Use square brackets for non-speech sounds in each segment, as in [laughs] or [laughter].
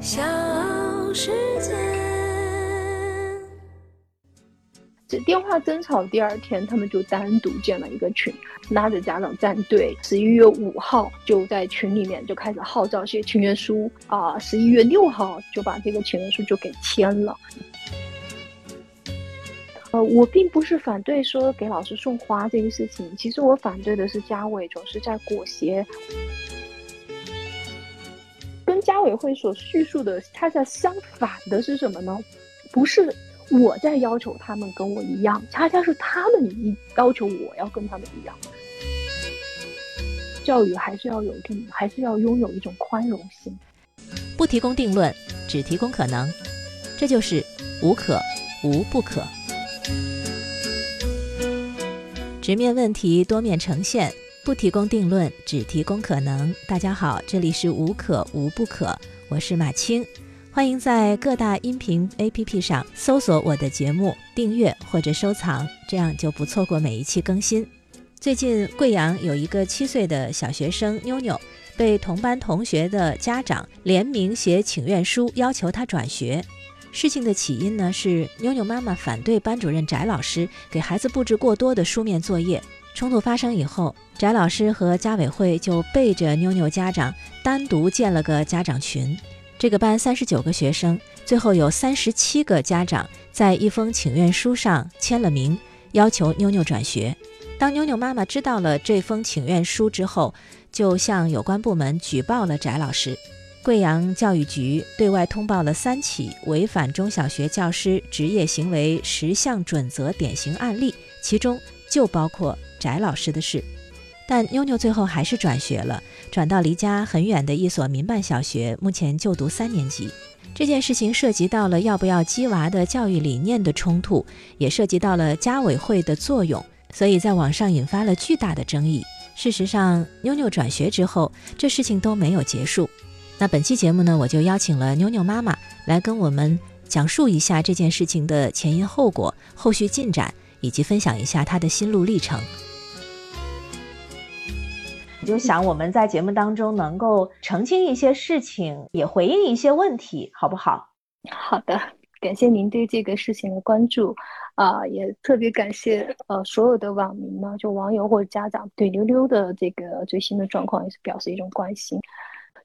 小世界。这电话争吵第二天，他们就单独建了一个群，拉着家长站队。十一月五号就在群里面就开始号召写请愿书啊，十一月六号就把这个请愿书就给签了。呃，我并不是反对说给老师送花这个事情，其实我反对的是家委总是在裹挟。家委会所叙述的恰恰相反的是什么呢？不是我在要求他们跟我一样，恰恰是他们一要求我要跟他们一样。教育还是要有定，还是要拥有一种宽容心。不提供定论，只提供可能，这就是无可无不可。直面问题，多面呈现。不提供定论，只提供可能。大家好，这里是无可无不可，我是马青，欢迎在各大音频 APP 上搜索我的节目，订阅或者收藏，这样就不错过每一期更新。最近贵阳有一个七岁的小学生妞妞，被同班同学的家长联名写请愿书，要求他转学。事情的起因呢，是妞妞妈妈反对班主任翟老师给孩子布置过多的书面作业。冲突发生以后，翟老师和家委会就背着妞妞家长单独建了个家长群。这个班三十九个学生，最后有三十七个家长在一封请愿书上签了名，要求妞妞转学。当妞妞妈妈知道了这封请愿书之后，就向有关部门举报了翟老师。贵阳教育局对外通报了三起违反中小学教师职业行为十项准则典型案例，其中就包括。翟老师的事，但妞妞最后还是转学了，转到离家很远的一所民办小学，目前就读三年级。这件事情涉及到了要不要鸡娃的教育理念的冲突，也涉及到了家委会的作用，所以在网上引发了巨大的争议。事实上，妞妞转学之后，这事情都没有结束。那本期节目呢，我就邀请了妞妞妈妈来跟我们讲述一下这件事情的前因后果、后续进展，以及分享一下她的心路历程。就想我们在节目当中能够澄清一些事情，也回应一些问题，好不好？好的，感谢您对这个事情的关注，啊，也特别感谢呃所有的网民呢，就网友或者家长对溜溜的这个最新的状况也是表示一种关心。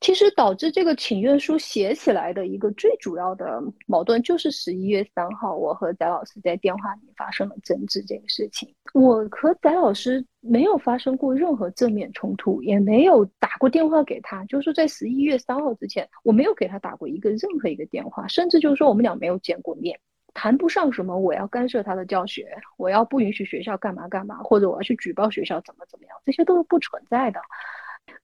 其实导致这个请愿书写起来的一个最主要的矛盾，就是十一月三号，我和翟老师在电话里发生了争执这个事情。我和翟老师没有发生过任何正面冲突，也没有打过电话给他。就是在十一月三号之前，我没有给他打过一个任何一个电话，甚至就是说我们俩没有见过面，谈不上什么我要干涉他的教学，我要不允许学校干嘛干嘛，或者我要去举报学校怎么怎么样，这些都是不存在的。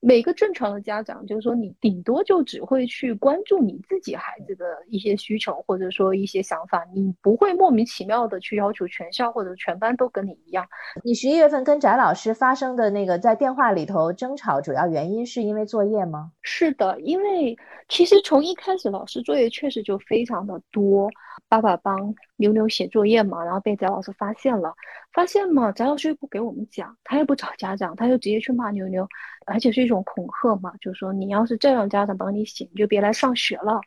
每个正常的家长，就是说，你顶多就只会去关注你自己孩子的一些需求，或者说一些想法，你不会莫名其妙的去要求全校或者全班都跟你一样。你十一月份跟翟老师发生的那个在电话里头争吵，主要原因是因为作业吗？是的，因为其实从一开始，老师作业确实就非常的多。爸爸帮妞妞写作业嘛，然后被翟老师发现了，发现嘛，翟老师又不给我们讲，他又不找家长，他就直接去骂妞妞，而且是一种恐吓嘛，就说你要是再让家长帮你写，你就别来上学了。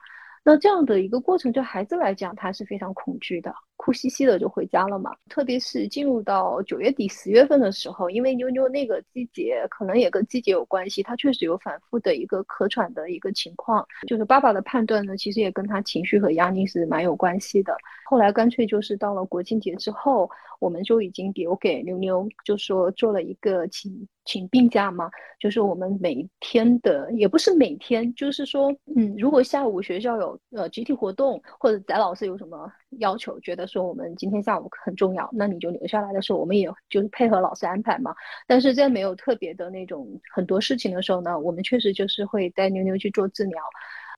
那这样的一个过程，对孩子来讲，他是非常恐惧的，哭兮兮的就回家了嘛。特别是进入到九月底、十月份的时候，因为妞妞那个季节可能也跟季节有关系，他确实有反复的一个咳喘的一个情况。就是爸爸的判断呢，其实也跟他情绪和压力是蛮有关系的。后来干脆就是到了国庆节之后，我们就已经留给妞妞，就说做了一个请请病假嘛，就是我们每天的也不是每天，就是说，嗯，如果下午学校有呃集体活动，或者翟老师有什么要求，觉得说我们今天下午很重要，那你就留下来的时候，我们也就是配合老师安排嘛。但是在没有特别的那种很多事情的时候呢，我们确实就是会带妞妞去做治疗。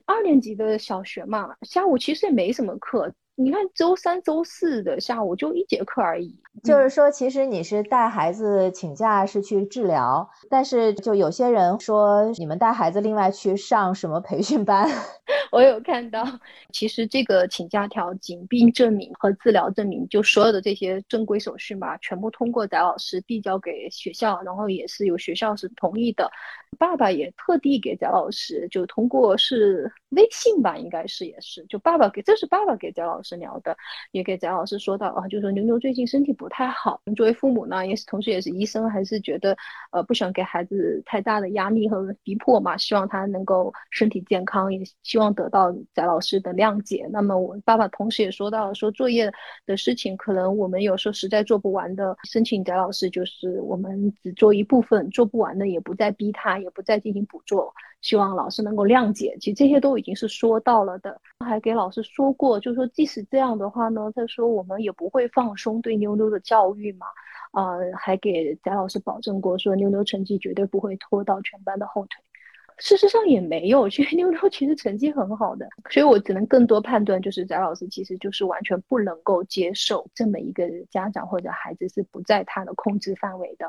二年级的小学嘛，下午其实也没什么课。你看周三、周四的下午就一节课而已。就是说，其实你是带孩子请假是去治疗，但是就有些人说你们带孩子另外去上什么培训班。[laughs] 我有看到，其实这个请假条、疾病证明和治疗证明，就所有的这些正规手续嘛，全部通过翟老师递交给学校，然后也是有学校是同意的。爸爸也特地给翟老师，就通过是微信吧，应该是也是，就爸爸给，这是爸爸给翟老师聊的，也给翟老师说到啊，就说牛牛最近身体不太好，作为父母呢，也是同时也是医生，还是觉得呃不想给孩子太大的压力和逼迫嘛，希望他能够身体健康，也希望得到翟老师的谅解。那么我爸爸同时也说到，说作业的事情可能我们有时候实在做不完的，申请翟老师就是我们只做一部分，做不完的也不再逼他。也不再进行补做，希望老师能够谅解。其实这些都已经是说到了的，还给老师说过，就是说即使这样的话呢，他说我们也不会放松对妞妞的教育嘛。啊，还给翟老师保证过，说妞妞成绩绝对不会拖到全班的后腿。事实上也没有，[laughs] 其实妞妞其实成绩很好的，所以我只能更多判断，就是翟老师其实就是完全不能够接受这么一个家长或者孩子是不在他的控制范围的。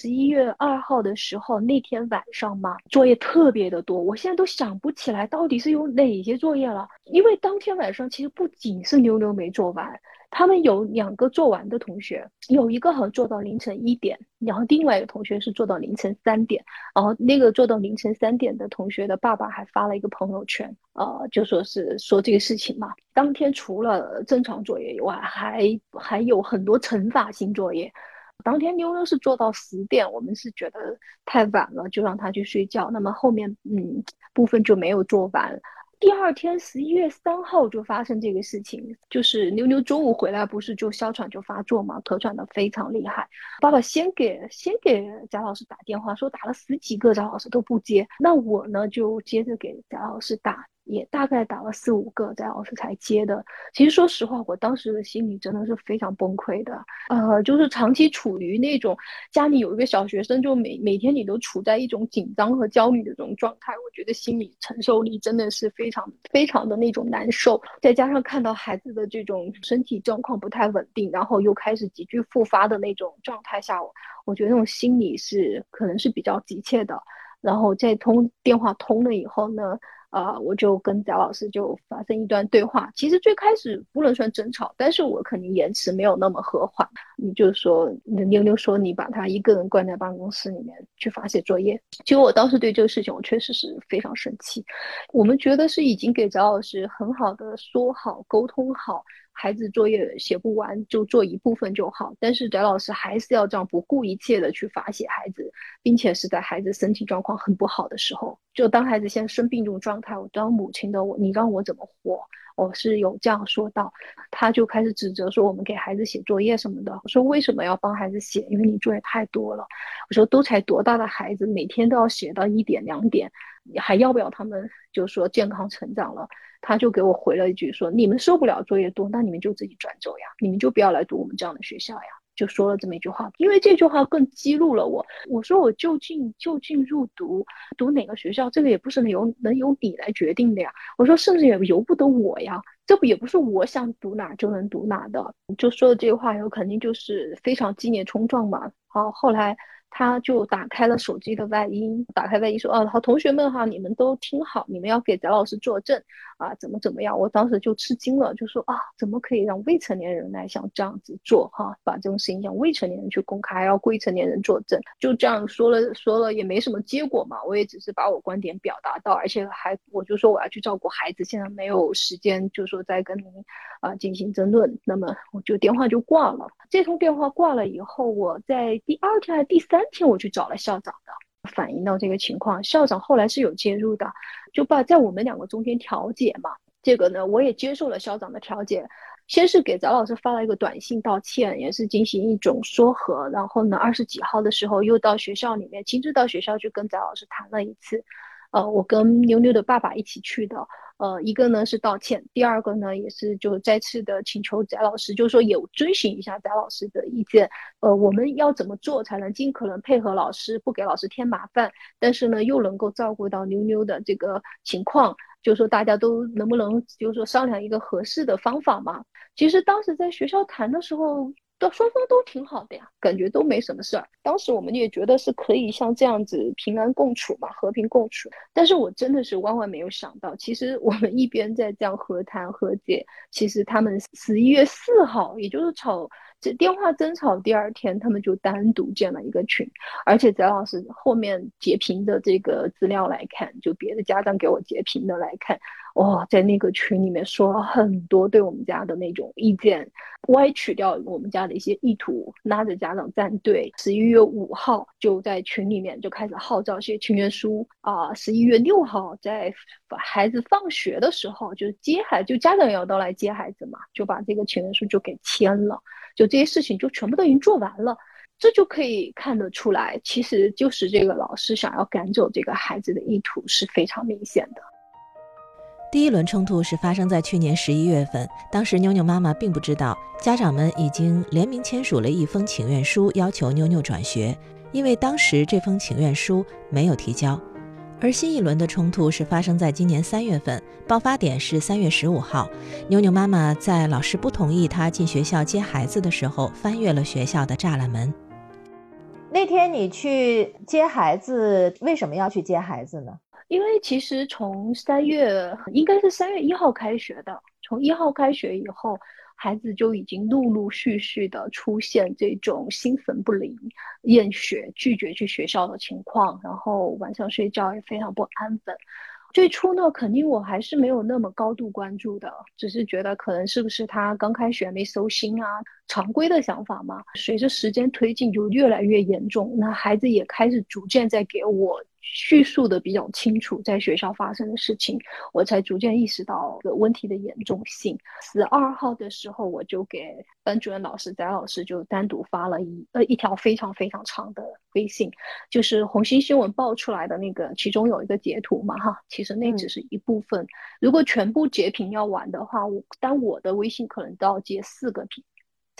十一月二号的时候，那天晚上嘛，作业特别的多，我现在都想不起来到底是有哪些作业了。因为当天晚上其实不仅是妞妞没做完，他们有两个做完的同学，有一个好像做到凌晨一点，然后另外一个同学是做到凌晨三点，然后那个做到凌晨三点的同学的爸爸还发了一个朋友圈，呃，就说是说这个事情嘛。当天除了正常作业以外，还还有很多惩罚性作业。当天妞妞是做到十点，我们是觉得太晚了，就让她去睡觉。那么后面嗯部分就没有做完。第二天十一月三号就发生这个事情，就是妞妞中午回来不是就哮喘就发作嘛，咳喘的非常厉害。爸爸先给先给贾老师打电话，说打了十几个，贾老师都不接。那我呢就接着给贾老师打。也大概打了四五个，在老师才接的。其实说实话，我当时的心里真的是非常崩溃的。呃，就是长期处于那种家里有一个小学生，就每每天你都处在一种紧张和焦虑的这种状态，我觉得心理承受力真的是非常非常的那种难受。再加上看到孩子的这种身体状况不太稳定，然后又开始急剧复发的那种状态下，我我觉得那种心理是可能是比较急切的。然后再通电话通了以后呢？啊，我就跟贾老师就发生一段对话。其实最开始不能算争吵，但是我肯定言辞没有那么和缓。你就说，妞妞说你把他一个人关在办公室里面去发写作业。其实我当时对这个事情，我确实是非常生气。我们觉得是已经给贾老师很好的说好、沟通好。孩子作业写不完就做一部分就好，但是翟老师还是要这样不顾一切的去罚写孩子，并且是在孩子身体状况很不好的时候，就当孩子现在生病这种状态，我当母亲的我，你让我怎么活？我是有这样说到，他就开始指责说我们给孩子写作业什么的。我说为什么要帮孩子写？因为你作业太多了。我说都才多大的孩子，每天都要写到一点两点，你还要不要他们就说健康成长了？他就给我回了一句说：“你们受不了作业多，那你们就自己转走呀，你们就不要来读我们这样的学校呀。”就说了这么一句话，因为这句话更激怒了我。我说我就近就近入读，读哪个学校，这个也不是能由能由你来决定的呀。我说甚至也由不得我呀，这不也不是我想读哪就能读哪的。就说了这句话以后，肯定就是非常激烈冲撞嘛。好，后来。他就打开了手机的外音，打开外音说：“哦，好，同学们哈，你们都听好，你们要给翟老师作证啊，怎么怎么样？”我当时就吃惊了，就说：“啊，怎么可以让未成年人来像这样子做哈？把这种事情让未成年人去公开，还要未成年人作证？就这样说了说了也没什么结果嘛。我也只是把我观点表达到，而且还我就说我要去照顾孩子，现在没有时间，就说再跟您啊进行争论。那么我就电话就挂了。这通电话挂了以后，我在第二天还是第三。”当天我去找了校长的，反映到这个情况，校长后来是有介入的，就把在我们两个中间调解嘛。这个呢，我也接受了校长的调解，先是给翟老师发了一个短信道歉，也是进行一种说和。然后呢，二十几号的时候又到学校里面亲自到学校去跟翟老师谈了一次。呃，我跟妞妞的爸爸一起去的。呃，一个呢是道歉，第二个呢也是就再次的请求翟老师，就是说也遵循一下翟老师的意见。呃，我们要怎么做才能尽可能配合老师，不给老师添麻烦，但是呢又能够照顾到妞妞的这个情况？就是说大家都能不能就是说商量一个合适的方法嘛？其实当时在学校谈的时候。都双方都挺好的呀，感觉都没什么事儿。当时我们也觉得是可以像这样子平安共处嘛，和平共处。但是我真的是万万没有想到，其实我们一边在这样和谈和解，其实他们十一月四号，也就是吵这电话争吵第二天，他们就单独建了一个群，而且翟老师后面截屏的这个资料来看，就别的家长给我截屏的来看。哇，在那个群里面说了很多对我们家的那种意见，歪曲掉我们家的一些意图，拉着家长站队。十一月五号就在群里面就开始号召写请愿书啊。十一月六号在孩子放学的时候，就接孩，就家长也要到来接孩子嘛，就把这个请愿书就给签了。就这些事情就全部都已经做完了，这就可以看得出来，其实就是这个老师想要赶走这个孩子的意图是非常明显的。第一轮冲突是发生在去年十一月份，当时妞妞妈妈并不知道，家长们已经联名签署了一封请愿书，要求妞妞转学，因为当时这封请愿书没有提交。而新一轮的冲突是发生在今年三月份，爆发点是三月十五号，妞妞妈妈在老师不同意她进学校接孩子的时候，翻越了学校的栅栏门。那天你去接孩子，为什么要去接孩子呢？因为其实从三月应该是三月一号开学的，从一号开学以后，孩子就已经陆陆续续的出现这种心神不宁、厌学、拒绝去学校的情况，然后晚上睡觉也非常不安分。最初呢，肯定我还是没有那么高度关注的，只是觉得可能是不是他刚开学没收心啊，常规的想法嘛。随着时间推进，就越来越严重，那孩子也开始逐渐在给我。叙述的比较清楚，在学校发生的事情，我才逐渐意识到个问题的严重性。十二号的时候，我就给班主任老师翟老师就单独发了一呃一条非常非常长的微信，就是红星新闻爆出来的那个，其中有一个截图嘛哈，其实那只是一部分，如果全部截屏要完的话，我但我的微信可能都要截四个屏。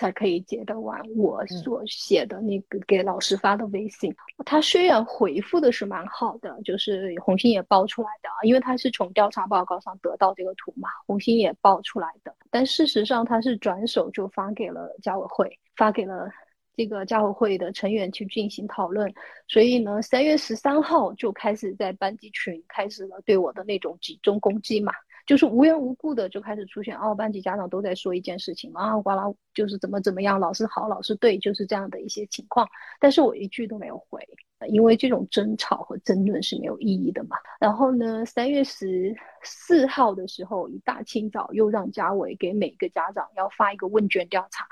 才可以接得完我所写的那个给老师发的微信。他虽然回复的是蛮好的，就是红星也爆出来的，因为他是从调查报告上得到这个图嘛，红星也爆出来的。但事实上他是转手就发给了家委会，发给了这个家委会的成员去进行讨论。所以呢，三月十三号就开始在班级群开始了对我的那种集中攻击嘛。就是无缘无故的就开始出现，哦，班级家长都在说一件事情，啊，呱啦，就是怎么怎么样，老师好，老师对，就是这样的一些情况。但是我一句都没有回，因为这种争吵和争论是没有意义的嘛。然后呢，三月十四号的时候，一大清早又让家委给每个家长要发一个问卷调查，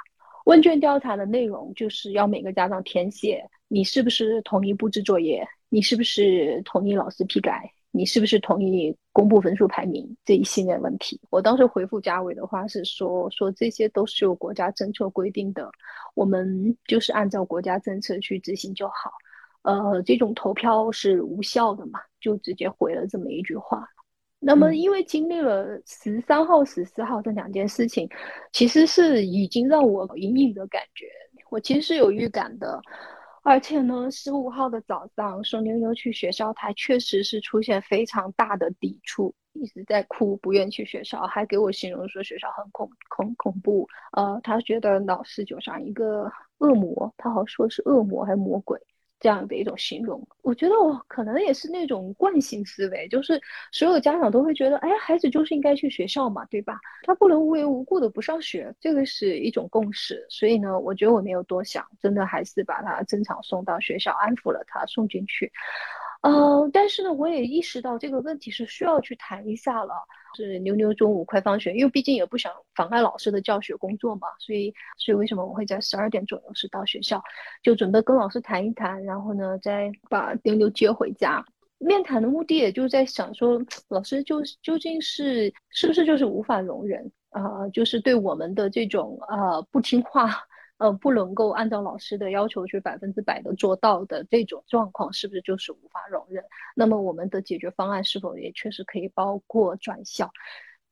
问卷调查的内容就是要每个家长填写，你是不是同意布置作业，你是不是同意老师批改。你是不是同意公布分数排名这一系列问题？我当时回复嘉伟的话是说，说这些都是有国家政策规定的，我们就是按照国家政策去执行就好。呃，这种投票是无效的嘛？就直接回了这么一句话。那么，因为经历了十三号、十四号这两件事情，其实是已经让我隐隐的感觉，我其实是有预感的。而且呢，十五号的早上送妞妞去学校，她确实是出现非常大的抵触，一直在哭，不愿去学校，还给我形容说学校很恐恐恐怖。呃，她觉得老师就像一个恶魔，她好像说是恶魔还是魔鬼。这样的一种形容，我觉得我可能也是那种惯性思维，就是所有家长都会觉得，哎，孩子就是应该去学校嘛，对吧？他不能无缘无故的不上学，这个是一种共识。所以呢，我觉得我没有多想，真的还是把他正常送到学校，安抚了他，送进去。呃，但是呢，我也意识到这个问题是需要去谈一下了。是妞妞中午快放学，因为毕竟也不想妨碍老师的教学工作嘛，所以，所以为什么我会在十二点左右是到学校，就准备跟老师谈一谈，然后呢，再把妞妞接回家。面谈的目的也就是在想说，老师就究竟是是不是就是无法容忍啊，就是对我们的这种呃不听话。呃，不能够按照老师的要求去百分之百的做到的这种状况，是不是就是无法容忍？那么我们的解决方案是否也确实可以包括转校？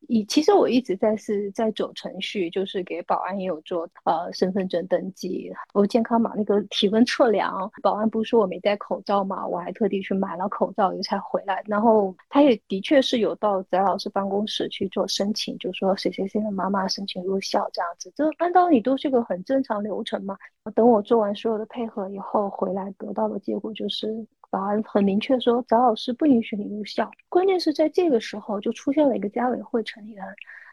以其实我一直在是在走程序，就是给保安也有做呃身份证登记，我健康码那个体温测量，保安不是说我没戴口罩嘛，我还特地去买了口罩也才回来。然后他也的确是有到翟老师办公室去做申请，就说谁谁谁的妈妈申请入校这样子，这按道理都是个很正常流程嘛。等我做完所有的配合以后回来，得到的结果就是。保安很明确说，翟老师不允许你入校。关键是在这个时候，就出现了一个家委会成员，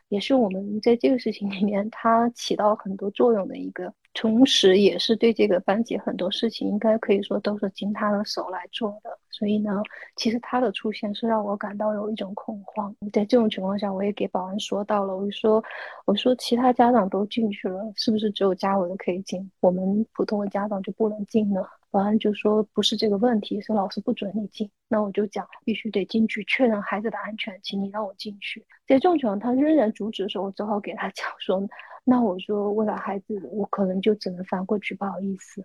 也是我们在这个事情里面他起到很多作用的一个，同时也是对这个班级很多事情应该可以说都是经他的手来做的。所以呢，其实他的出现是让我感到有一种恐慌。在这种情况下，我也给保安说到了，我说，我说其他家长都进去了，是不是只有家委可以进，我们普通的家长就不能进呢？保安就说不是这个问题，是老师不准你进。那我就讲必须得进去确认孩子的安全，请你让我进去。在这种情况，他仍然阻止的时候，我只好给他讲说，那我说为了孩子，我可能就只能翻过去，不好意思。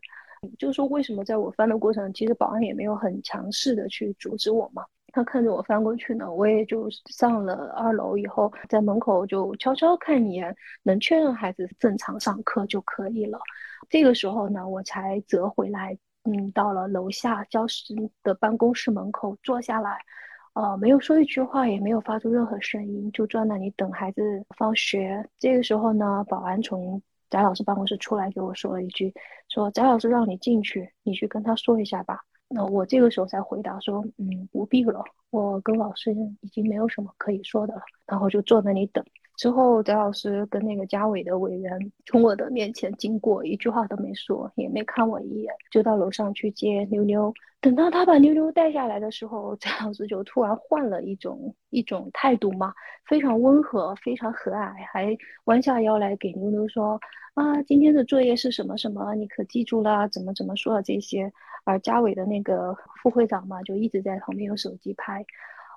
就是说为什么在我翻的过程，其实保安也没有很强势的去阻止我嘛。他看着我翻过去呢，我也就上了二楼以后，在门口就悄悄看一眼，能确认孩子正常上课就可以了。这个时候呢，我才折回来。嗯，到了楼下教室的办公室门口坐下来，呃，没有说一句话，也没有发出任何声音，就坐那里等孩子放学。这个时候呢，保安从翟老师办公室出来，给我说了一句：“说翟老师让你进去，你去跟他说一下吧。”那我这个时候才回答说：“嗯，不必了，我跟老师已经没有什么可以说的了。”然后就坐那里等。之后，翟老师跟那个家委的委员从我的面前经过，一句话都没说，也没看我一眼，就到楼上去接妞妞。等到他把妞妞带下来的时候，翟老师就突然换了一种一种态度嘛，非常温和，非常和蔼，还弯下腰来给妞妞说：“啊，今天的作业是什么什么，你可记住了？怎么怎么说的这些。”而家委的那个副会长嘛，就一直在旁边用手机拍。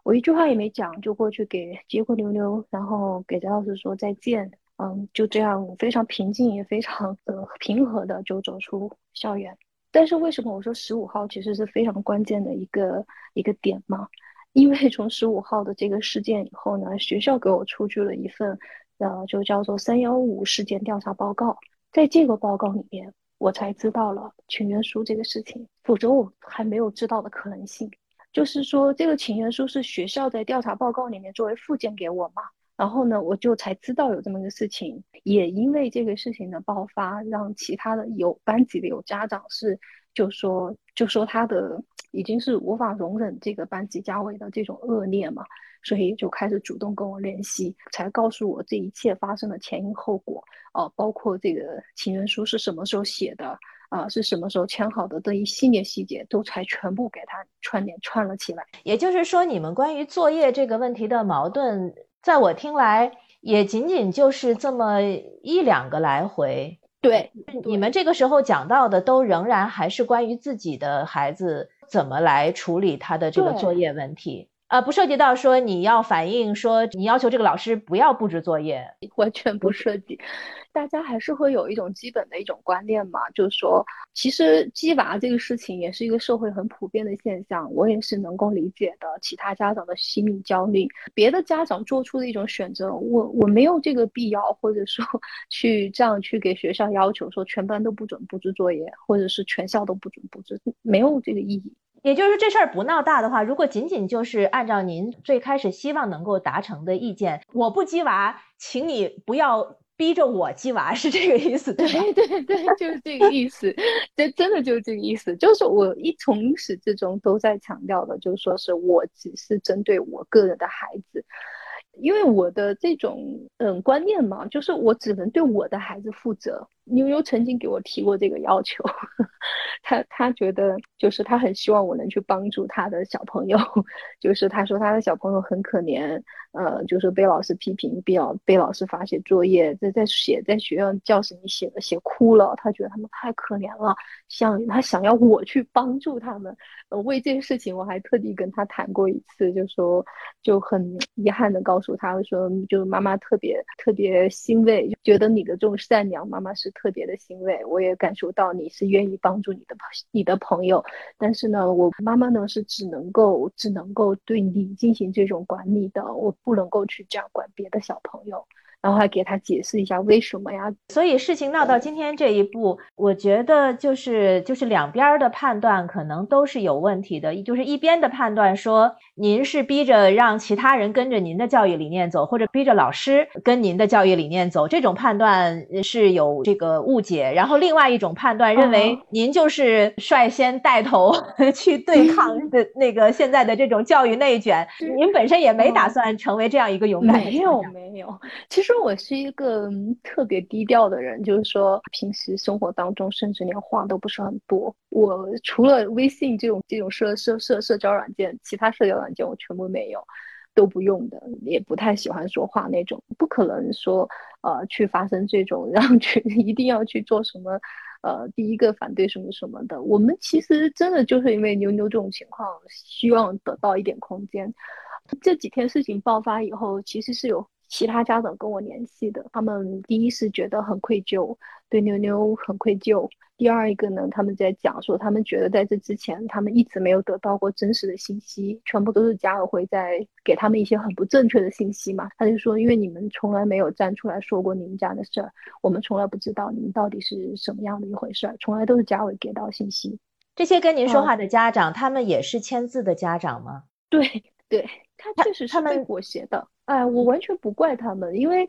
我一句话也没讲，就过去给接过妞妞，然后给翟老师说再见。嗯，就这样非常平静也非常的平和的就走出校园。但是为什么我说十五号其实是非常关键的一个一个点嘛？因为从十五号的这个事件以后呢，学校给我出具了一份呃，就叫做三幺五事件调查报告。在这个报告里面，我才知道了请愿书这个事情，否则我还没有知道的可能性。就是说，这个请愿书是学校在调查报告里面作为附件给我嘛，然后呢，我就才知道有这么个事情。也因为这个事情的爆发，让其他的有班级的有家长是就说就说他的已经是无法容忍这个班级家委的这种恶劣嘛，所以就开始主动跟我联系，才告诉我这一切发生的前因后果，哦，包括这个请愿书是什么时候写的。啊，是什么时候签好的？这一系列细节都才全部给他串联串了起来。也就是说，你们关于作业这个问题的矛盾，在我听来，也仅仅就是这么一两个来回。对，你们这个时候讲到的，都仍然还是关于自己的孩子怎么来处理他的这个作业问题。呃，不涉及到说你要反映说你要求这个老师不要布置作业，[laughs] 完全不涉及。大家还是会有一种基本的一种观念嘛，就是说，其实鸡娃这个事情也是一个社会很普遍的现象，我也是能够理解的。其他家长的心理焦虑，别的家长做出的一种选择，我我没有这个必要，或者说 [laughs] 去这样去给学校要求说全班都不准布置作业，或者是全校都不准布置，没有这个意义。也就是说，这事儿不闹大的话，如果仅仅就是按照您最开始希望能够达成的意见，我不鸡娃，请你不要逼着我鸡娃，是这个意思，对 [laughs] 对对，就是这个意思，这真的就是这个意思，就是我一从始至终都在强调的，就是说是我只是针对我个人的孩子。因为我的这种嗯观念嘛，就是我只能对我的孩子负责。妞妞曾经给我提过这个要求，[laughs] 他他觉得就是他很希望我能去帮助他的小朋友，[laughs] 就是他说他的小朋友很可怜，呃，就是被老师批评，被老被老师罚写作业，在在写在学校教室里写的写哭了，他觉得他们太可怜了，想他想要我去帮助他们。呃，为这个事情我还特地跟他谈过一次，就说就很遗憾的告诉他说，就妈妈特别特别欣慰，觉得你的这种善良，妈妈是。特别的欣慰，我也感受到你是愿意帮助你的朋你的朋友。但是呢，我妈妈呢是只能够只能够对你进行这种管理的，我不能够去这样管别的小朋友。然后还给他解释一下为什么呀？所以事情闹到今天这一步，我觉得就是就是两边的判断可能都是有问题的。就是一边的判断说您是逼着让其他人跟着您的教育理念走，或者逼着老师跟您的教育理念走，这种判断是有这个误解。然后另外一种判断认为您就是率先带头 [laughs] 去对抗的那个现在的这种教育内卷，您本身也没打算成为这样一个勇敢的没有没有，其实。实我是一个特别低调的人，就是说平时生活当中甚至连话都不是很多。我除了微信这种这种社社社社交软件，其他社交软件我全部没有，都不用的，也不太喜欢说话那种。不可能说呃去发生这种 [laughs] 让去一定要去做什么呃第一个反对什么什么的。我们其实真的就是因为妞妞这种情况，希望得到一点空间。这几天事情爆发以后，其实是有。其他家长跟我联系的，他们第一是觉得很愧疚，对妞妞很愧疚。第二一个呢，他们在讲说，他们觉得在这之前，他们一直没有得到过真实的信息，全部都是家委会在给他们一些很不正确的信息嘛。他就说，因为你们从来没有站出来说过你们家的事儿，我们从来不知道你们到底是什么样的一回事儿，从来都是家委给到信息。这些跟您说话的家长，他们也是签字的家长吗？对对。他确实是被裹挟的，哎，我完全不怪他们，因为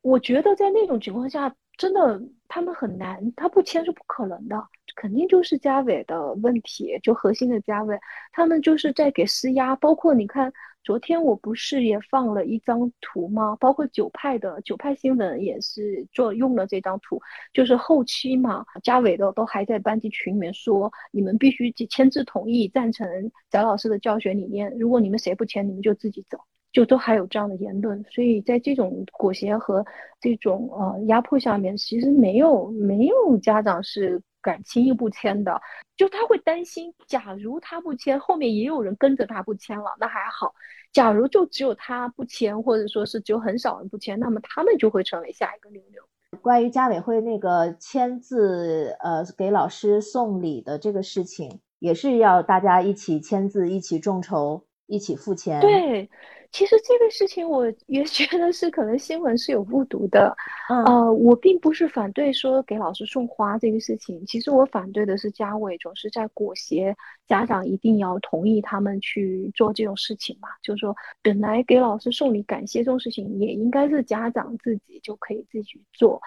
我觉得在那种情况下，真的他们很难，他不签是不可能的，肯定就是家委的问题，就核心的家委，他们就是在给施压，包括你看。昨天我不是也放了一张图吗？包括九派的九派新闻也是做用了这张图，就是后期嘛，家委的都还在班级群里面说，你们必须签字同意赞成翟老师的教学理念，如果你们谁不签，你们就自己走，就都还有这样的言论。所以在这种裹挟和这种呃压迫下面，其实没有没有家长是。敢轻易不签的，就他会担心，假如他不签，后面也有人跟着他不签了，那还好；假如就只有他不签，或者说是只有很少人不签，那么他们就会成为下一个牛牛。关于家委会那个签字，呃，给老师送礼的这个事情，也是要大家一起签字，一起众筹，一起付钱。对。其实这个事情我也 [laughs] 觉得是可能新闻是有误读的，呃，我并不是反对说给老师送花这个事情，其实我反对的是家委总是在裹挟家长一定要同意他们去做这种事情嘛，就是说本来给老师送礼感谢这种事情也应该是家长自己就可以自己做。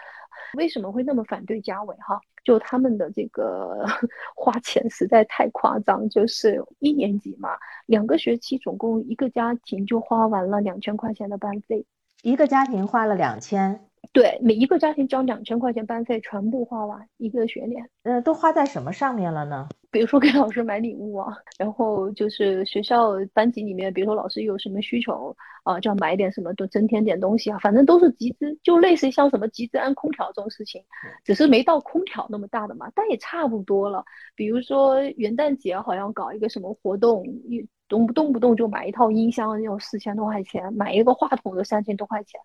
为什么会那么反对家委哈？就他们的这个 [laughs] 花钱实在太夸张，就是一年级嘛，两个学期总共一个家庭就花完了两千块钱的班费，一个家庭花了两千。对，每一个家庭交两千块钱班费，全部花完一个学年。呃，都花在什么上面了呢？比如说给老师买礼物啊，然后就是学校班级里面，比如说老师有什么需求啊，就要买点什么，都增添点东西啊，反正都是集资，就类似于像什么集资安空调这种事情，只是没到空调那么大的嘛，但也差不多了。比如说元旦节好像搞一个什么活动，一动不动不动就买一套音箱要四千多块钱，买一个话筒要三千多块钱。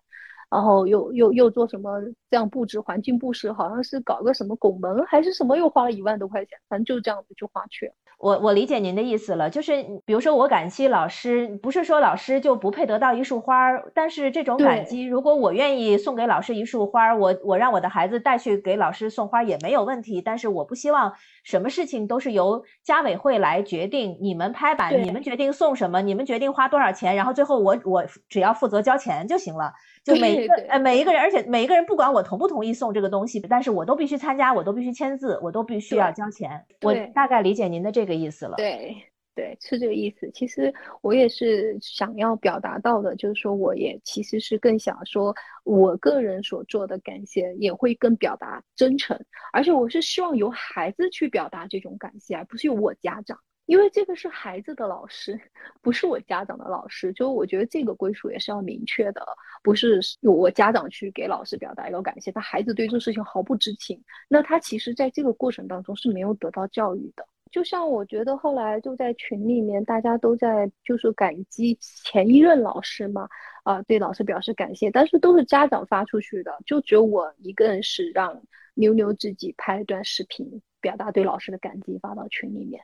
然后又又又做什么这样布置环境布置，好像是搞个什么拱门还是什么，又花了一万多块钱，反正就这样子就花去了。我我理解您的意思了，就是比如说我感激老师，不是说老师就不配得到一束花，但是这种感激，如果我愿意送给老师一束花，我我让我的孩子带去给老师送花也没有问题，但是我不希望什么事情都是由家委会来决定，你们拍板，你们决定送什么，你们决定花多少钱，然后最后我我只要负责交钱就行了，[laughs] 就每一个呃每一个人，而且每一个人不管我同不同意送这个东西，但是我都必须参加，我都必须签字，我都必须要交钱。我大概理解您的这个。意思了，对对，是这个意思。其实我也是想要表达到的，就是说，我也其实是更想说，我个人所做的感谢也会更表达真诚，而且我是希望由孩子去表达这种感谢，而不是由我家长，因为这个是孩子的老师，不是我家长的老师。就我觉得这个归属也是要明确的，不是我家长去给老师表达一个感谢，他孩子对这个事情毫不知情，那他其实在这个过程当中是没有得到教育的。就像我觉得后来就在群里面，大家都在就是感激前一任老师嘛，啊，对老师表示感谢，但是都是家长发出去的，就只有我一个人是让妞妞自己拍了段视频，表达对老师的感激，发到群里面。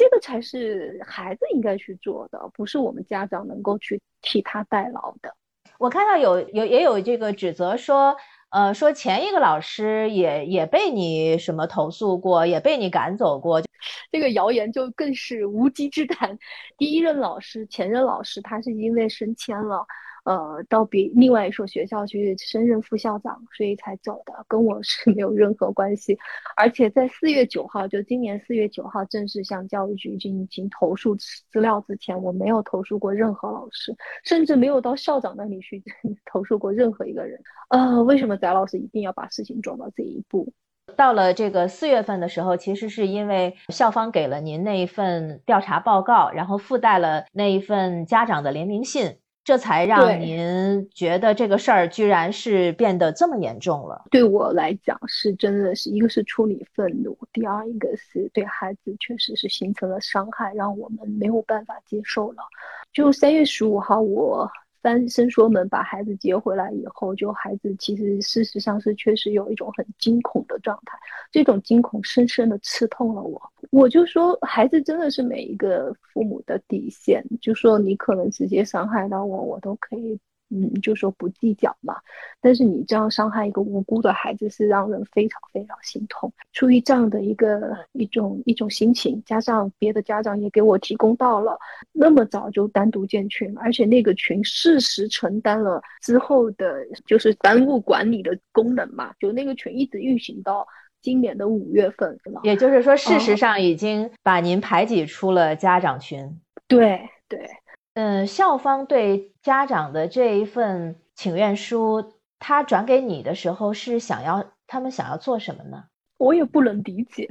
这个才是孩子应该去做的，不是我们家长能够去替他代劳的。我看到有有也有这个指责说，呃，说前一个老师也也被你什么投诉过，也被你赶走过。[laughs] 这个谣言就更是无稽之谈。第一任老师，前任老师，他是因为升迁了。呃，到别另外一所学校去升任副校长，所以才走的，跟我是 [laughs] 没有任何关系。而且在四月九号，就今年四月九号正式向教育局进行投诉资料之前，我没有投诉过任何老师，甚至没有到校长那里去 [laughs] 投诉过任何一个人。呃，为什么翟老师一定要把事情做到这一步？到了这个四月份的时候，其实是因为校方给了您那一份调查报告，然后附带了那一份家长的联名信。这才让您觉得这个事儿居然是变得这么严重了。对我来讲，是真的是一个是处理愤怒，第二一个是对孩子确实是形成了伤害，让我们没有办法接受了。就三月十五号，我。翻伸缩门把孩子接回来以后，就孩子其实事实上是确实有一种很惊恐的状态，这种惊恐深深的刺痛了我。我就说，孩子真的是每一个父母的底线，就说你可能直接伤害到我，我都可以。嗯，就说不计较嘛，但是你这样伤害一个无辜的孩子，是让人非常非常心痛。出于这样的一个一种一种心情，加上别的家长也给我提供到了那么早就单独建群，而且那个群适时承担了之后的，就是班务管理的功能嘛，就那个群一直运行到今年的五月份，也就是说，事实上已经把您排挤出了家长群。对对。嗯，校方对家长的这一份请愿书，他转给你的时候是想要他们想要做什么呢？我也不能理解，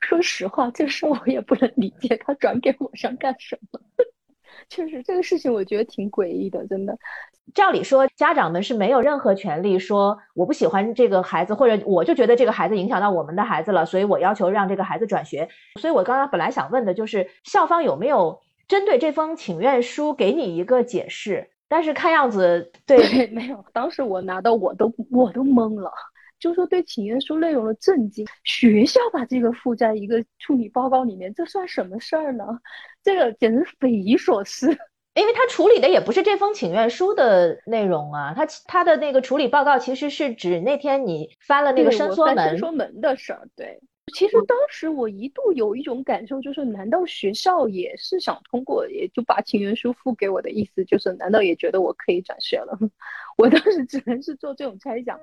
说实话，这事我也不能理解，他转给我想干什么？确实，这个事情我觉得挺诡异的，真的。照理说，家长们是没有任何权利说我不喜欢这个孩子，或者我就觉得这个孩子影响到我们的孩子了，所以我要求让这个孩子转学。所以我刚刚本来想问的就是，校方有没有？针对这封请愿书给你一个解释，但是看样子对没有。当时我拿到我都我都懵了，就说对请愿书内容的震惊，学校把这个附在一个处理报告里面，这算什么事儿呢？这个简直匪夷所思，[laughs] 因为他处理的也不是这封请愿书的内容啊，他他的那个处理报告其实是指那天你翻了那个伸缩门伸缩门的事儿，对。其实当时我一度有一种感受，就是难道学校也是想通过，也就把请愿书付给我的意思，就是难道也觉得我可以转学了？[laughs] 我当时只能是做这种猜想。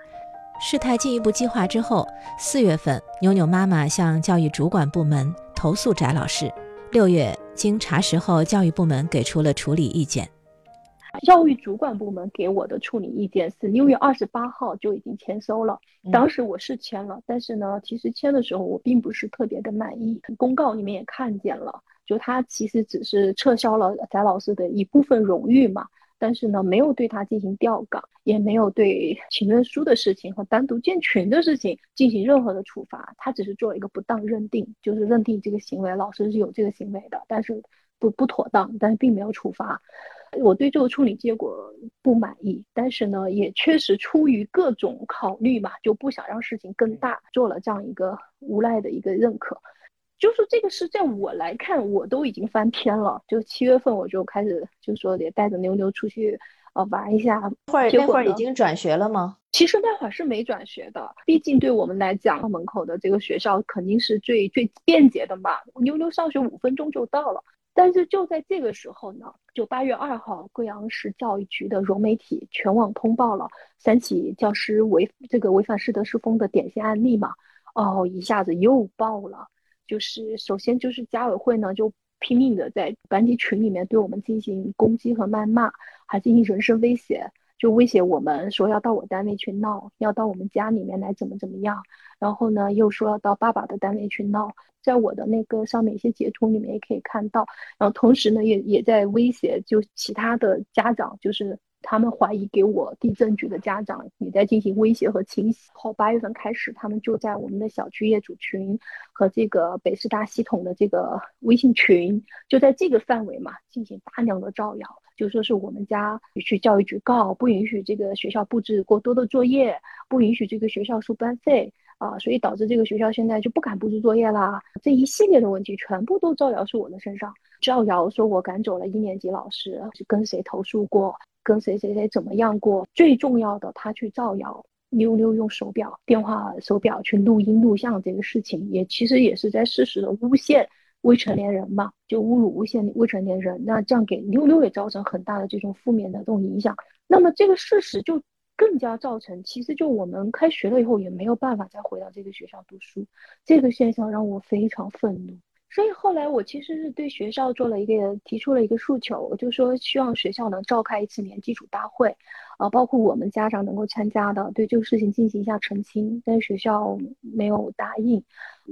事态进一步激化之后，四月份，妞妞妈妈向教育主管部门投诉翟老师。六月，经查实后，教育部门给出了处理意见。教育主管部门给我的处理意见是六月二十八号就已经签收了，当时我是签了，但是呢，其实签的时候我并不是特别的满意。公告你们也看见了，就他其实只是撤销了翟老师的一部分荣誉嘛，但是呢，没有对他进行调岗，也没有对 [laughs] 请愿书的事情和单独建群的事情进行任何的处罚，他只是做了一个不当认定，就是认定这个行为老师是有这个行为的，但是不不妥当，但是并没有处罚。我对这个处理结果不满意，但是呢，也确实出于各种考虑嘛，就不想让事情更大，做了这样一个无赖的一个认可。就是这个事在我来看，我都已经翻篇了。就七月份我就开始就说得带着妞妞出去呃玩一下。会那会儿已经转学了吗？其实那会儿是没转学的，毕竟对我们来讲，门口的这个学校肯定是最最便捷的嘛。妞妞上学五分钟就到了。但是就在这个时候呢，就八月二号，贵阳市教育局的融媒体全网通报了三起教师违这个违反师德师风的典型案例嘛，哦，一下子又爆了。就是首先就是家委会呢就拼命的在班级群里面对我们进行攻击和谩骂，还进行人身威胁，就威胁我们说要到我单位去闹，要到我们家里面来怎么怎么样，然后呢又说要到爸爸的单位去闹。在我的那个上面一些截图里面也可以看到，然后同时呢也也在威胁，就其他的家长，就是他们怀疑给我地震局的家长，也在进行威胁和清洗。后八月份开始，他们就在我们的小区业主群和这个北师大系统的这个微信群，就在这个范围嘛进行大量的造谣，就说是我们家去教育局告，不允许这个学校布置过多的作业，不允许这个学校收班费。啊，所以导致这个学校现在就不敢布置作业啦。这一系列的问题全部都造谣是我的身上，造谣说我赶走了一年级老师，跟谁投诉过，跟谁谁谁怎么样过。最重要的，他去造谣妞妞用手表、电话手表去录音录像这个事情，也其实也是在事实的诬陷未成年人嘛，就侮辱诬陷未成年人。那这样给妞妞也造成很大的这种负面的这种影响。那么这个事实就。更加造成，其实就我们开学了以后也没有办法再回到这个学校读书，这个现象让我非常愤怒。所以后来我其实是对学校做了一个提出了一个诉求，我就说希望学校能召开一次年基础大会，啊，包括我们家长能够参加的，对这个事情进行一下澄清。但是学校没有答应，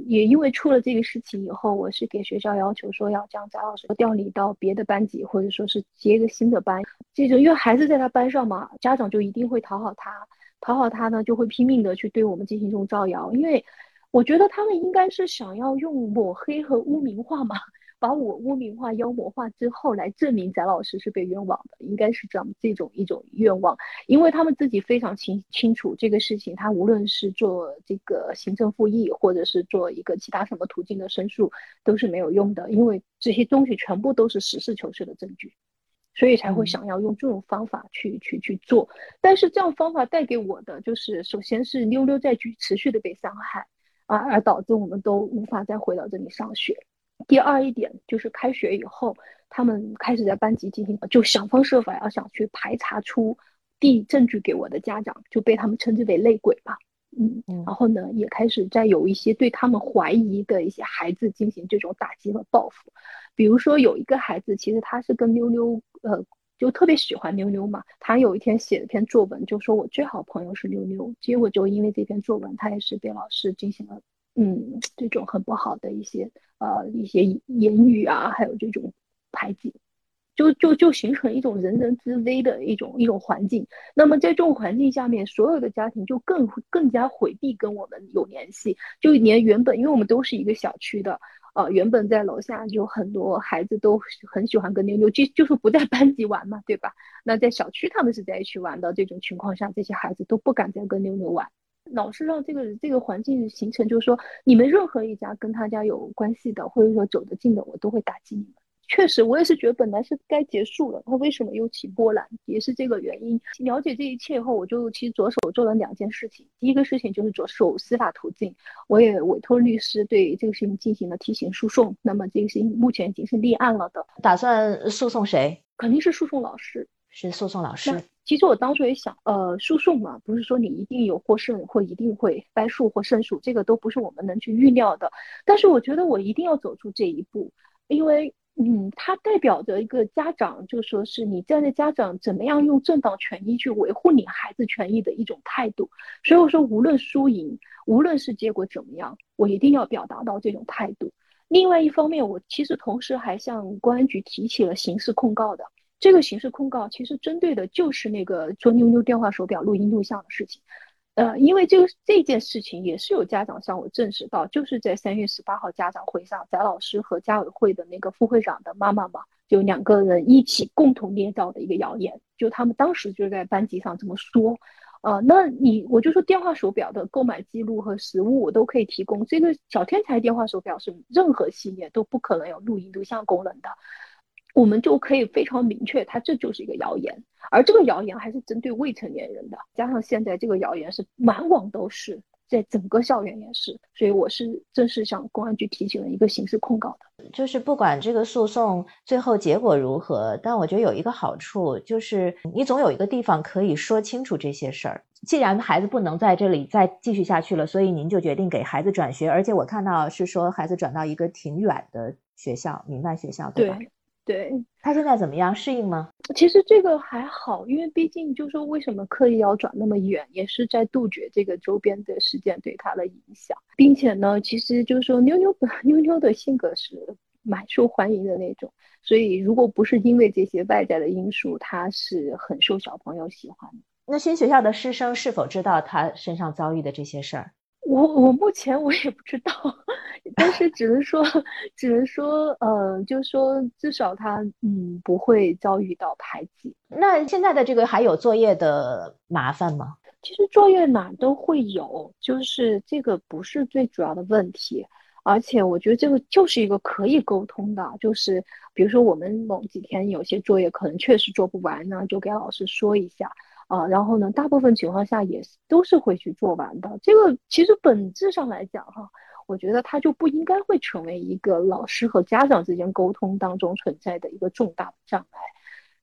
也因为出了这个事情以后，我是给学校要求说要将翟老师调离到别的班级，或者说是接一个新的班。这种因为孩子在他班上嘛，家长就一定会讨好他，讨好他呢就会拼命的去对我们进行这种造谣，因为。我觉得他们应该是想要用抹黑和污名化嘛，把我污名化、妖魔化之后来证明翟老师是被冤枉的，应该是这样这种一种愿望，因为他们自己非常清清楚这个事情，他无论是做这个行政复议，或者是做一个其他什么途径的申诉，都是没有用的，因为这些东西全部都是实事求是的证据，所以才会想要用这种方法去去去做。但是这样方法带给我的就是，首先是溜溜在去持续的被伤害。啊，而导致我们都无法再回到这里上学。第二一点就是开学以后，他们开始在班级进行，就想方设法要想去排查出递证据给我的家长，就被他们称之为内鬼吧。嗯，然后呢，也开始在有一些对他们怀疑的一些孩子进行这种打击和报复。比如说有一个孩子，其实他是跟妞妞，呃。就特别喜欢妞妞嘛，他有一天写了篇作文，就说我最好朋友是妞妞，结果就因为这篇作文，他也是被老师进行了嗯这种很不好的一些呃一些言语啊，还有这种排挤，就就就形成一种人人自危的一种一种环境。那么在这种环境下面，所有的家庭就更更加回避跟我们有联系，就连原本因为我们都是一个小区的。呃，原本在楼下就很多孩子都很喜欢跟妞妞，就就是不在班级玩嘛，对吧？那在小区他们是在一起玩的这种情况下，这些孩子都不敢再跟妞妞玩，老是让这个这个环境形成，就是说你们任何一家跟他家有关系的，或者说走得近的，我都会打击你们。确实，我也是觉得本来是该结束了，他为什么又起波澜，也是这个原因。了解这一切以后，我就其实着手做了两件事情。第一个事情就是着手司法途径，我也委托律师对这个事情进行了提刑诉讼。那么这个事情目前已经是立案了的。打算诉讼谁？肯定是诉讼老师，是诉讼老师。其实我当初也想，呃，诉讼嘛，不是说你一定有获胜或一定会败诉或胜诉，这个都不是我们能去预料的。但是我觉得我一定要走出这一步，因为。嗯，它代表着一个家长，就说是你站在家长怎么样用正当权益去维护你孩子权益的一种态度。所以我说，无论输赢，无论是结果怎么样，我一定要表达到这种态度。另外一方面，我其实同时还向公安局提起了刑事控告的。这个刑事控告其实针对的就是那个做妞妞电话手表录音录像的事情。呃，因为这个这件事情也是有家长向我证实到，就是在三月十八号家长会上，翟老师和家委会的那个副会长的妈妈嘛，就两个人一起共同捏造的一个谣言，就他们当时就在班级上这么说。呃，那你我就说电话手表的购买记录和实物我都可以提供，这个小天才电话手表是任何系列都不可能有录音录像功能的。我们就可以非常明确，它这就是一个谣言，而这个谣言还是针对未成年人的，加上现在这个谣言是满网都是，在整个校园也是，所以我是正式向公安局提起了一个刑事控告的。就是不管这个诉讼最后结果如何，但我觉得有一个好处，就是你总有一个地方可以说清楚这些事儿。既然孩子不能在这里再继续下去了，所以您就决定给孩子转学，而且我看到是说孩子转到一个挺远的学校，民办学校，对吧？对他现在怎么样？适应吗？其实这个还好，因为毕竟就说为什么刻意要转那么远，也是在杜绝这个周边的事件对他的影响，并且呢，其实就是说妞妞本 [laughs] 妞妞的性格是蛮受欢迎的那种，所以如果不是因为这些外在的因素，他是很受小朋友喜欢的。那新学校的师生是否知道他身上遭遇的这些事儿？我我目前我也不知道，但是只能说，只能说，呃，就是说，至少他嗯不会遭遇到排挤。那现在的这个还有作业的麻烦吗？其实作业哪都会有，就是这个不是最主要的问题。而且我觉得这个就是一个可以沟通的，就是比如说我们某几天有些作业可能确实做不完呢，就给老师说一下啊。然后呢，大部分情况下也是都是会去做完的。这个其实本质上来讲哈，我觉得它就不应该会成为一个老师和家长之间沟通当中存在的一个重大的障碍。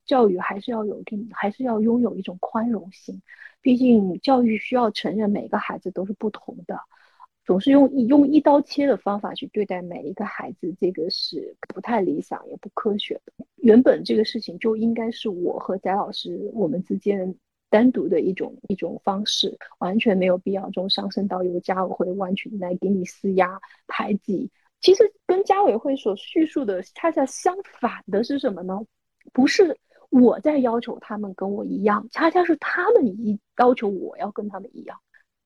教育还是要有定，还是要拥有一种宽容性，毕竟教育需要承认每个孩子都是不同的。总是用用一刀切的方法去对待每一个孩子，这个是不太理想也不科学的。原本这个事情就应该是我和翟老师我们之间单独的一种一种方式，完全没有必要中上升到由家委会完全来给你施压排挤。其实跟家委会所叙述的恰恰相反的是什么呢？不是我在要求他们跟我一样，恰恰是他们一要求我要跟他们一样。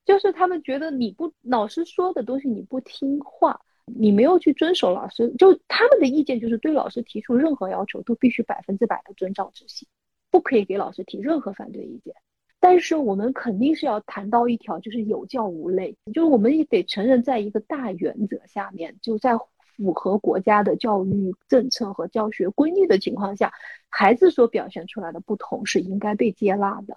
就是他们觉得你不老师说的东西你不听话，你没有去遵守老师，就他们的意见就是对老师提出任何要求都必须百分之百的遵照执行，不可以给老师提任何反对意见。但是我们肯定是要谈到一条，就是有教无类，就是我们也得承认，在一个大原则下面，就在符合国家的教育政策和教学规律的情况下，孩子所表现出来的不同是应该被接纳的。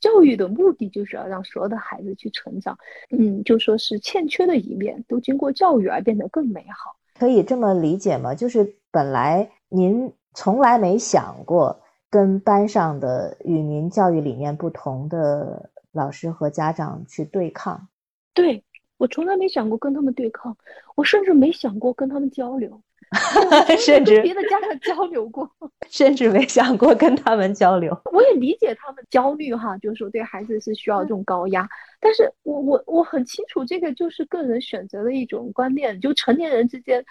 教育的目的就是要让所有的孩子去成长，嗯，就说是欠缺的一面都经过教育而变得更美好，可以这么理解吗？就是本来您从来没想过跟班上的与您教育理念不同的老师和家长去对抗，对我从来没想过跟他们对抗，我甚至没想过跟他们交流。[laughs] 甚至别的家长交流过，[laughs] 甚至没想过跟他们交流。我也理解他们焦虑哈，就是说对孩子是需要这种高压。但是我我我很清楚，这个就是个人选择的一种观念。就成年人之间，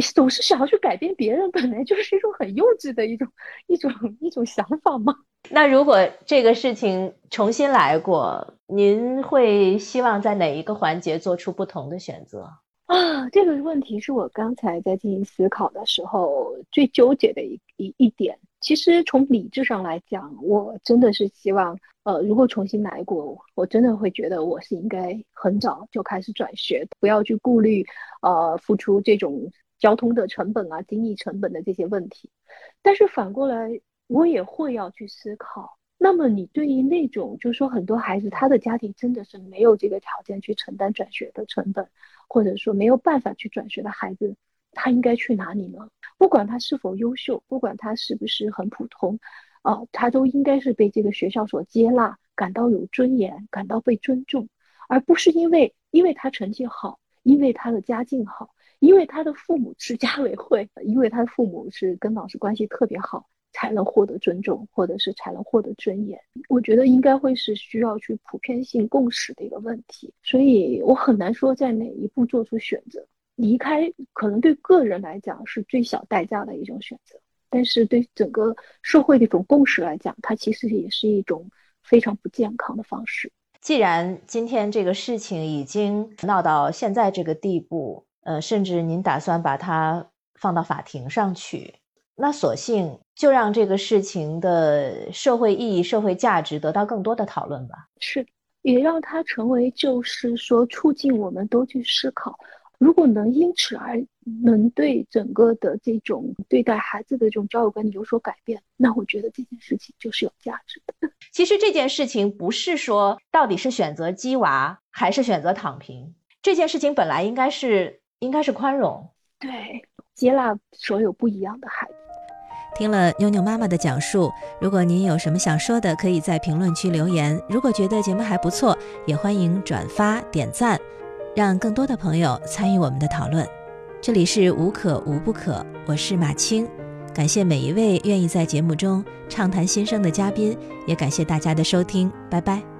总是想要去改变别人，本来就是一种很幼稚的一种一种一种想法嘛。[laughs] 那如果这个事情重新来过，您会希望在哪一个环节做出不同的选择？啊，这个问题是我刚才在进行思考的时候最纠结的一一一点。其实从理智上来讲，我真的是希望，呃，如果重新来过，我真的会觉得我是应该很早就开始转学，不要去顾虑，呃，付出这种交通的成本啊、精力成本的这些问题。但是反过来，我也会要去思考。那么你对于那种，就是说很多孩子他的家庭真的是没有这个条件去承担转学的成本，或者说没有办法去转学的孩子，他应该去哪里呢？不管他是否优秀，不管他是不是很普通，啊，他都应该是被这个学校所接纳，感到有尊严，感到被尊重，而不是因为因为他成绩好，因为他的家境好，因为他的父母是家委会，因为他的父母是跟老师关系特别好。才能获得尊重，或者是才能获得尊严。我觉得应该会是需要去普遍性共识的一个问题，所以我很难说在哪一步做出选择。离开可能对个人来讲是最小代价的一种选择，但是对整个社会的一种共识来讲，它其实也是一种非常不健康的方式。既然今天这个事情已经闹到现在这个地步，呃，甚至您打算把它放到法庭上去。那索性就让这个事情的社会意义、社会价值得到更多的讨论吧。是，也让它成为，就是说，促进我们都去思考。如果能因此而能对整个的这种对待孩子的这种教育观念有所改变，那我觉得这件事情就是有价值的。[laughs] 其实这件事情不是说到底是选择鸡娃还是选择躺平，这件事情本来应该是应该是宽容，对，接纳所有不一样的孩子。听了妞妞妈妈的讲述，如果您有什么想说的，可以在评论区留言。如果觉得节目还不错，也欢迎转发点赞，让更多的朋友参与我们的讨论。这里是无可无不可，我是马青，感谢每一位愿意在节目中畅谈心声的嘉宾，也感谢大家的收听，拜拜。